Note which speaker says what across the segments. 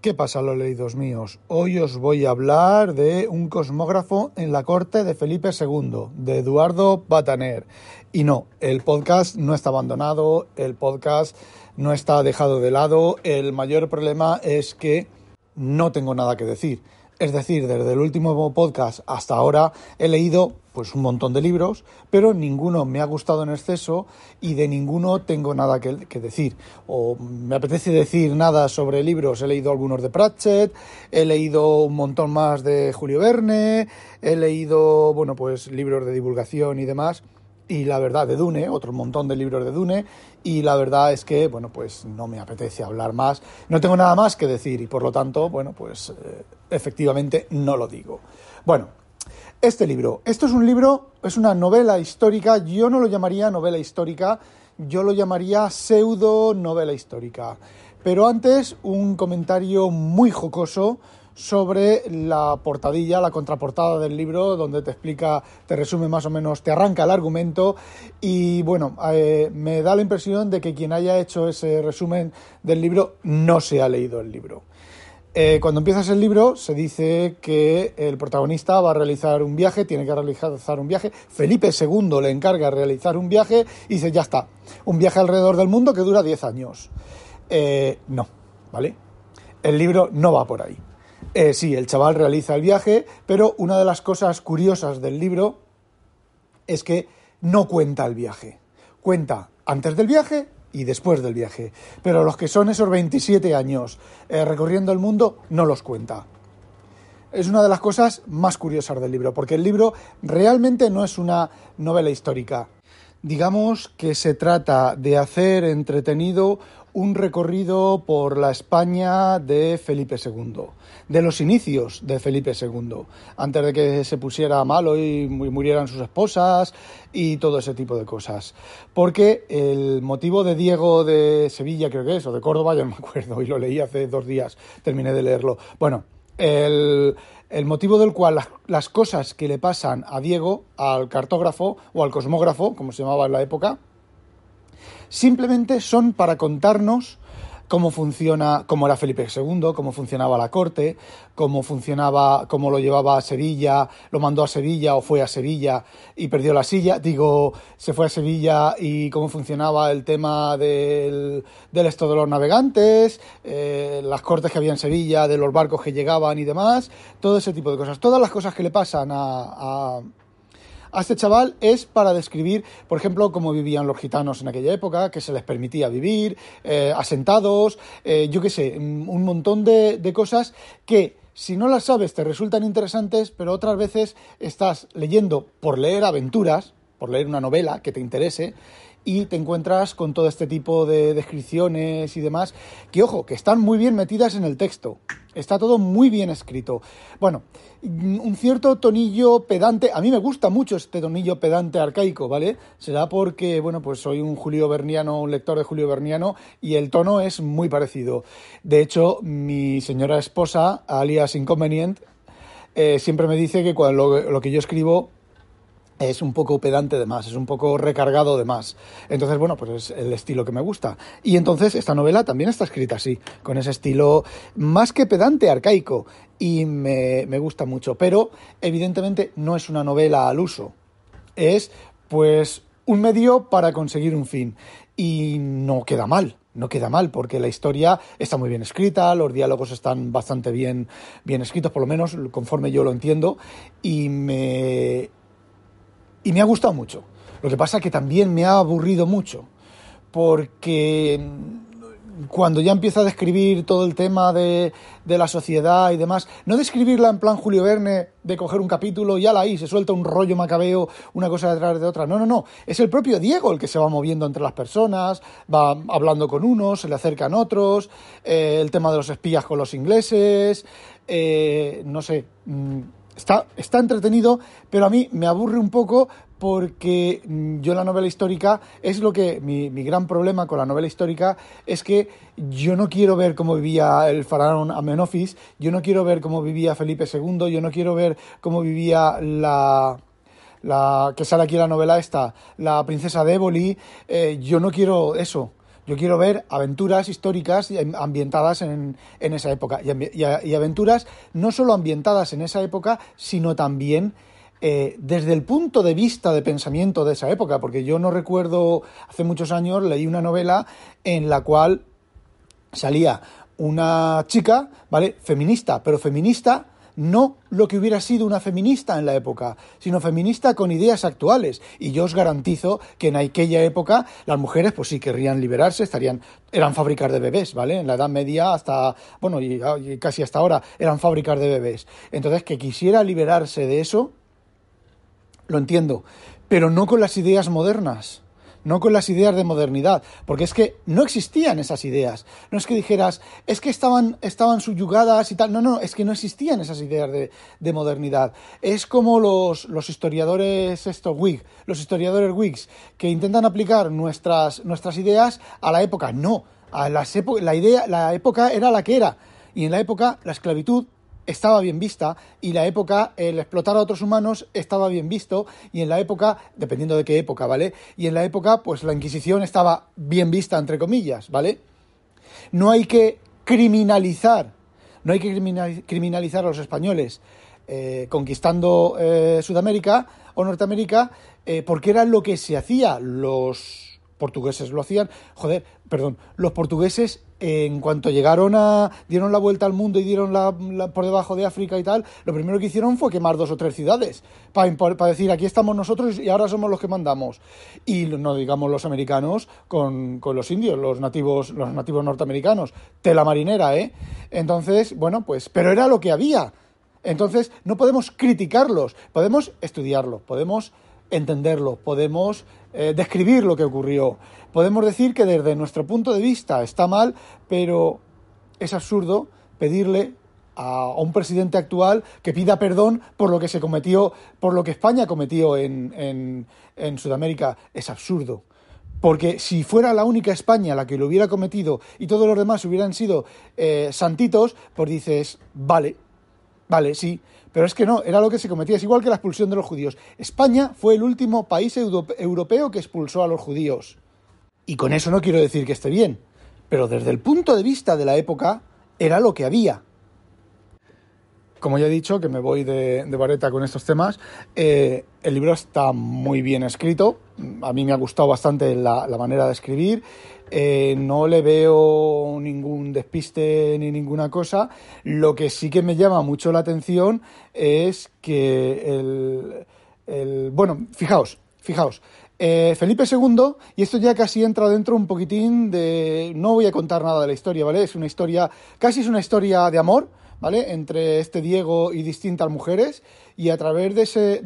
Speaker 1: ¿Qué pasa, los leídos míos? Hoy os voy a hablar de un cosmógrafo en la corte de Felipe II, de Eduardo Bataner. Y no, el podcast no está abandonado, el podcast no está dejado de lado, el mayor problema es que no tengo nada que decir. Es decir, desde el último podcast hasta ahora he leído pues un montón de libros, pero ninguno me ha gustado en exceso y de ninguno tengo nada que, decir. O me apetece decir nada sobre libros. He leído algunos de Pratchett, he leído un montón más de Julio Verne, he leído, bueno, pues libros de divulgación y demás y la verdad de Dune, otro montón de libros de Dune, y la verdad es que, bueno, pues no me apetece hablar más, no tengo nada más que decir y por lo tanto, bueno, pues eh, efectivamente no lo digo. Bueno, este libro, esto es un libro, es una novela histórica, yo no lo llamaría novela histórica, yo lo llamaría pseudo novela histórica. Pero antes, un comentario muy jocoso sobre la portadilla, la contraportada del libro, donde te explica, te resume más o menos, te arranca el argumento y bueno, eh, me da la impresión de que quien haya hecho ese resumen del libro no se ha leído el libro. Eh, cuando empiezas el libro se dice que el protagonista va a realizar un viaje, tiene que realizar un viaje, Felipe II le encarga realizar un viaje y dice, ya está, un viaje alrededor del mundo que dura 10 años. Eh, no, ¿vale? El libro no va por ahí. Eh, sí, el chaval realiza el viaje, pero una de las cosas curiosas del libro es que no cuenta el viaje. Cuenta antes del viaje y después del viaje. Pero los que son esos 27 años eh, recorriendo el mundo no los cuenta. Es una de las cosas más curiosas del libro, porque el libro realmente no es una novela histórica. Digamos que se trata de hacer entretenido un recorrido por la España de Felipe II, de los inicios de Felipe II, antes de que se pusiera malo y murieran sus esposas y todo ese tipo de cosas. Porque el motivo de Diego de Sevilla, creo que es, o de Córdoba, ya no me acuerdo, y lo leí hace dos días, terminé de leerlo. Bueno, el, motivo del cual las, cosas que le pasan a Diego, al cartógrafo o al cosmógrafo, como se llamaba en la época, simplemente son para contarnos cómo funciona, cómo era Felipe II, cómo funcionaba la corte, cómo funcionaba, cómo lo llevaba a Sevilla, lo mandó a Sevilla o fue a Sevilla y perdió la silla, digo, se fue a Sevilla y cómo funcionaba el tema del, del esto de los navegantes, eh, las cortes que había en Sevilla, de los barcos que llegaban y demás, todo ese tipo de cosas, todas las cosas que le pasan a a este chaval es para describir, por ejemplo, cómo vivían los gitanos en aquella época, que se les permitía vivir, eh, asentados, eh, yo qué sé, un montón de cosas que si no las sabes te resultan interesantes, pero otras veces estás leyendo por leer aventuras, por leer una novela que te interese, y te encuentras con todo este tipo de descripciones y demás, que ojo, que están muy bien metidas en el texto. Está todo muy bien escrito. Bueno, un cierto tonillo pedante, a mí me gusta mucho este tonillo pedante arcaico, ¿vale? Será porque, bueno, pues soy un Julio Berniano, un lector de Julio Berniano, y el tono es muy parecido. De hecho, mi señora esposa, alias Inconvenient, eh, siempre me dice que cuando lo que yo escribo es un poco pedante de más, es un poco recargado de más. Entonces, bueno, pues es el estilo que me gusta. Y entonces esta novela también está escrita así, con ese estilo más que pedante, arcaico. Y me, me gusta mucho. Pero, evidentemente, no es una novela al uso. Es, pues, un medio para conseguir un fin. Y no queda mal no queda mal, porque la historia está muy bien escrita, los diálogos están bastante bien, bien escritos, por lo menos conforme yo lo entiendo, y me, y me ha gustado mucho. Lo que pasa es que también me ha aburrido mucho, porque cuando ya empieza a describir todo el tema de, de, la sociedad y demás, no describirla en plan Julio Verne, de coger un capítulo y ala ahí, se suelta un rollo macabeo, una cosa detrás de otra. No, no, no. Es el propio Diego el que se va moviendo entre las personas, va hablando con unos, se le acercan otros, eh, el tema de los espías con los ingleses, eh, no sé. Mm, está, está entretenido, pero a mí me aburre un poco porque mm, yo la novela histórica es lo que mi, gran problema con la novela histórica es que yo no quiero ver cómo vivía el faraón Amenofis, yo no quiero ver cómo vivía Felipe II, yo no quiero ver cómo vivía la la que sale aquí la novela esta, la princesa de Éboli, eh, yo no quiero eso. Yo quiero ver aventuras históricas ambientadas en, en esa época. Y, aventuras no solo ambientadas en esa época, sino también eh, desde el punto de vista de pensamiento de esa época, porque yo no recuerdo, hace muchos años leí una novela en la cual salía una chica, ¿vale? Feminista, pero feminista no lo que hubiera sido una feminista en la época, sino feminista con ideas actuales. Y yo os garantizo que en aquella época las mujeres, pues sí, querrían liberarse, estarían, eran fábricas de bebés, ¿vale? En la Edad Media hasta, bueno, y casi hasta ahora eran fábricas de bebés. Entonces, que quisiera liberarse de eso, lo entiendo, pero no con las ideas modernas, no con las ideas de modernidad, porque es que no existían esas ideas. No es que dijeras, es que estaban, estaban subyugadas y tal, no, no, es que no existían esas ideas de, modernidad. Es como los, los historiadores estos Whig, los historiadores Whigs, que intentan aplicar nuestras, nuestras ideas a la época. No, a las la idea, la época era la que era. Y en la época la esclavitud estaba bien vista y la época, el explotar a otros humanos estaba bien visto y en la época, dependiendo de qué época, ¿vale? Y en la época, pues la Inquisición estaba bien vista, entre comillas, ¿vale? No hay que criminalizar, no hay que criminalizar a los españoles eh, conquistando eh, Sudamérica o Norteamérica eh, porque era lo que se hacía. Los portugueses lo hacían, joder, perdón, los portugueses en cuanto llegaron a dieron la vuelta al mundo y dieron la, por debajo de África y tal, lo primero que hicieron fue quemar dos o tres ciudades para, decir aquí estamos nosotros y ahora somos los que mandamos. Y no digamos los americanos con, con los indios, los nativos, los nativos norteamericanos, tela marinera, ¿eh? Entonces, bueno, pues, pero era lo que había. Entonces, no podemos criticarlos, podemos estudiarlo, podemos entenderlo, podemos eh, describir lo que ocurrió. Podemos decir que desde nuestro punto de vista está mal, pero es absurdo pedirle a un presidente actual que pida perdón por lo que se cometió, por lo que España cometió en, en, Sudamérica. Es absurdo. Porque si fuera la única España la que lo hubiera cometido y todos los demás hubieran sido eh, santitos, pues dices, vale, vale, sí, pero es que no, era lo que se cometía. Es igual que la expulsión de los judíos. España fue el último país europeo que expulsó a los judíos. Y con eso no quiero decir que esté bien, pero desde el punto de vista de la época era lo que había. Como ya he dicho, que me voy de, vareta con estos temas, eh, el libro está muy bien escrito. A mí me ha gustado bastante la manera de escribir. Eh, no le veo ningún despiste ni ninguna cosa. Lo que sí que me llama mucho la atención es que el, bueno, fijaos, fijaos. Eh, Felipe II, y esto ya casi entra dentro un poquitín de. No voy a contar nada de la historia, ¿vale? Es una historia, casi es una historia de amor, ¿vale? Entre este Diego y distintas mujeres, y a través de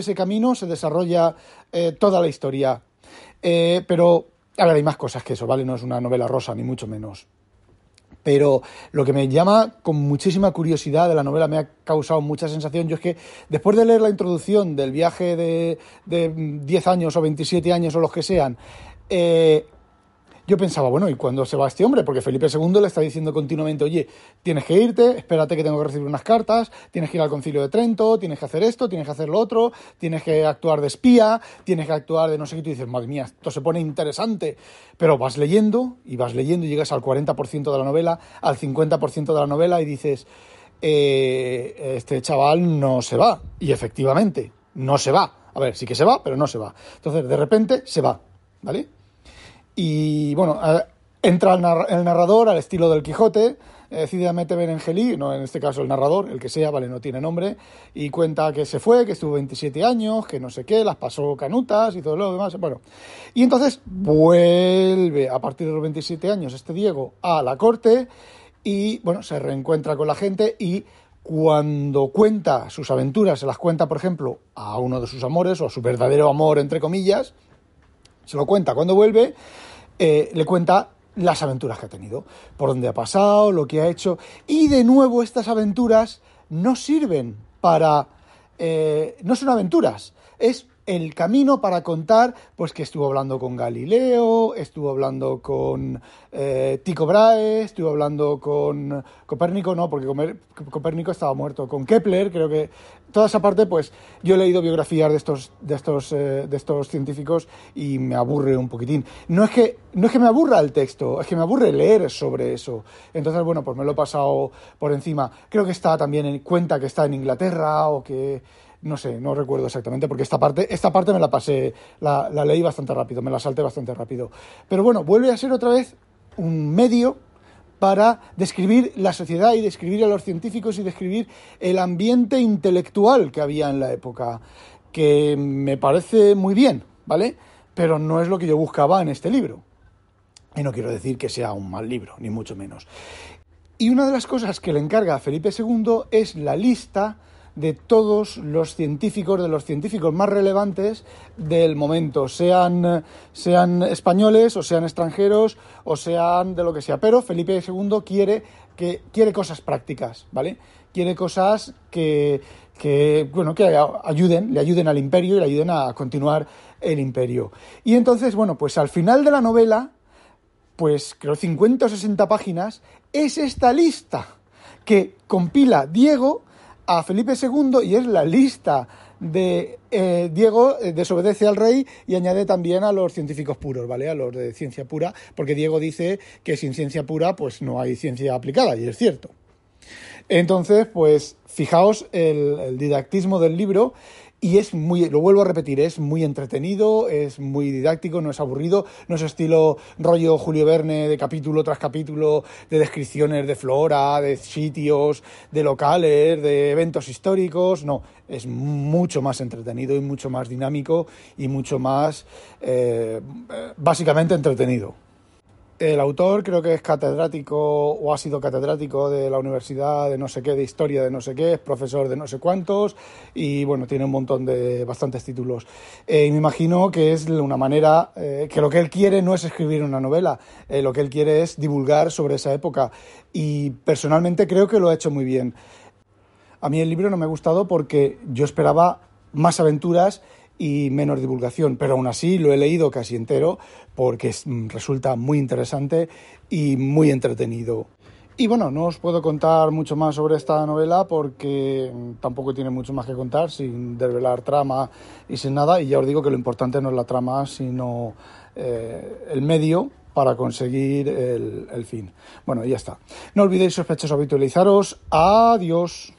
Speaker 1: ese, camino se desarrolla eh, toda la historia. pero a ver, hay más cosas que eso, ¿vale? No es una novela rosa, ni mucho menos. Pero lo que me llama con muchísima curiosidad de la novela, me ha causado mucha sensación, yo es que después de leer la introducción del viaje de, de 10 años o 27 años o los que sean, eh, yo pensaba, bueno, ¿y cuándo se va este hombre? Porque Felipe II le está diciendo continuamente, oye, tienes que irte, espérate que tengo que recibir unas cartas, tienes que ir al concilio de Trento, tienes que hacer esto, tienes que hacer lo otro, tienes que actuar de espía, tienes que actuar de no sé qué, y tú dices, madre mía, esto se pone interesante. Pero vas leyendo y vas leyendo y llegas al 40% de la novela, al 50% de la novela y dices, eh, este chaval no se va. Y efectivamente, no se va. A ver, sí que se va, pero no se va. Entonces, de repente, se va, ¿vale? Y bueno, entra el, narrador al estilo del Quijote, decididamente Benengeli, no en este caso el narrador, el que sea, vale, no tiene nombre, y cuenta que se fue, que estuvo 27 años, que no sé qué, las pasó canutas y todo lo demás. Bueno, y entonces vuelve a partir de los 27 años este Diego a la corte y, bueno, se reencuentra con la gente y cuando cuenta sus aventuras, se las cuenta, por ejemplo, a uno de sus amores o a su verdadero amor, entre comillas, se lo cuenta cuando vuelve, eh, le cuenta las aventuras que ha tenido, por dónde ha pasado, lo que ha hecho, y de nuevo estas aventuras no sirven para... Eh, no son aventuras, es el camino para contar, pues que estuvo hablando con Galileo, estuvo hablando con eh, Tycho Brahe, estuvo hablando con Copérnico, no, porque Copérnico estaba muerto, con Kepler, creo que toda esa parte, pues yo he leído biografías de estos, de estos, eh, de estos científicos y me aburre un poquitín. No es que no es que me aburra el texto, es que me aburre leer sobre eso. Entonces, bueno, pues me lo he pasado por encima. Creo que está también en cuenta que está en Inglaterra o que no sé, no recuerdo exactamente, porque esta parte, esta parte me la pasé, la, leí bastante rápido, me la salté bastante rápido. Pero bueno, vuelve a ser otra vez un medio para describir la sociedad y describir a los científicos y describir el ambiente intelectual que había en la época, que me parece muy bien, ¿vale? Pero no es lo que yo buscaba en este libro. Y no quiero decir que sea un mal libro, ni mucho menos. Y una de las cosas que le encarga a Felipe II es la lista de todos los científicos, de los científicos más relevantes del momento, sean, sean españoles o sean extranjeros o sean de lo que sea. Pero Felipe II quiere, que, quiere cosas prácticas, ¿vale? Quiere cosas que, que, bueno, que ayuden, le ayuden al imperio y le ayuden a continuar el imperio. Y entonces, bueno, pues al final de la novela, pues creo 50 o 60 páginas, es esta lista que compila Diego a Felipe II y es la lista de eh, Diego eh, desobedece al rey y añade también a los científicos puros, ¿vale? A los de ciencia pura, porque Diego dice que sin ciencia pura pues no hay ciencia aplicada, y es cierto. Entonces, pues fijaos el didactismo del libro y es muy, lo vuelvo a repetir, es muy entretenido, es muy didáctico, no es aburrido, no es estilo rollo Julio Verne de capítulo tras capítulo, de descripciones de flora, de sitios, de locales, de eventos históricos, no, es mucho más entretenido y mucho más dinámico y mucho más, eh, básicamente entretenido. El autor creo que es catedrático o ha sido catedrático de la universidad de no sé qué, de historia de no sé qué, es profesor de no sé cuántos y bueno, tiene un montón de bastantes títulos. Eh, y me imagino que es una manera, eh, que lo que él quiere no es escribir una novela, eh, lo que él quiere es divulgar sobre esa época y personalmente creo que lo ha hecho muy bien. A mí el libro no me ha gustado porque yo esperaba más aventuras y menos divulgación, pero aún así lo he leído casi entero porque mm, resulta muy interesante y muy entretenido. Y bueno, no os puedo contar mucho más sobre esta novela porque mm, tampoco tiene mucho más que contar sin desvelar trama y sin nada. Y ya os digo que lo importante no es la trama, sino eh, el medio para conseguir el, fin. Bueno, ya está. No olvidéis sospechosos habitualizaros. Adiós.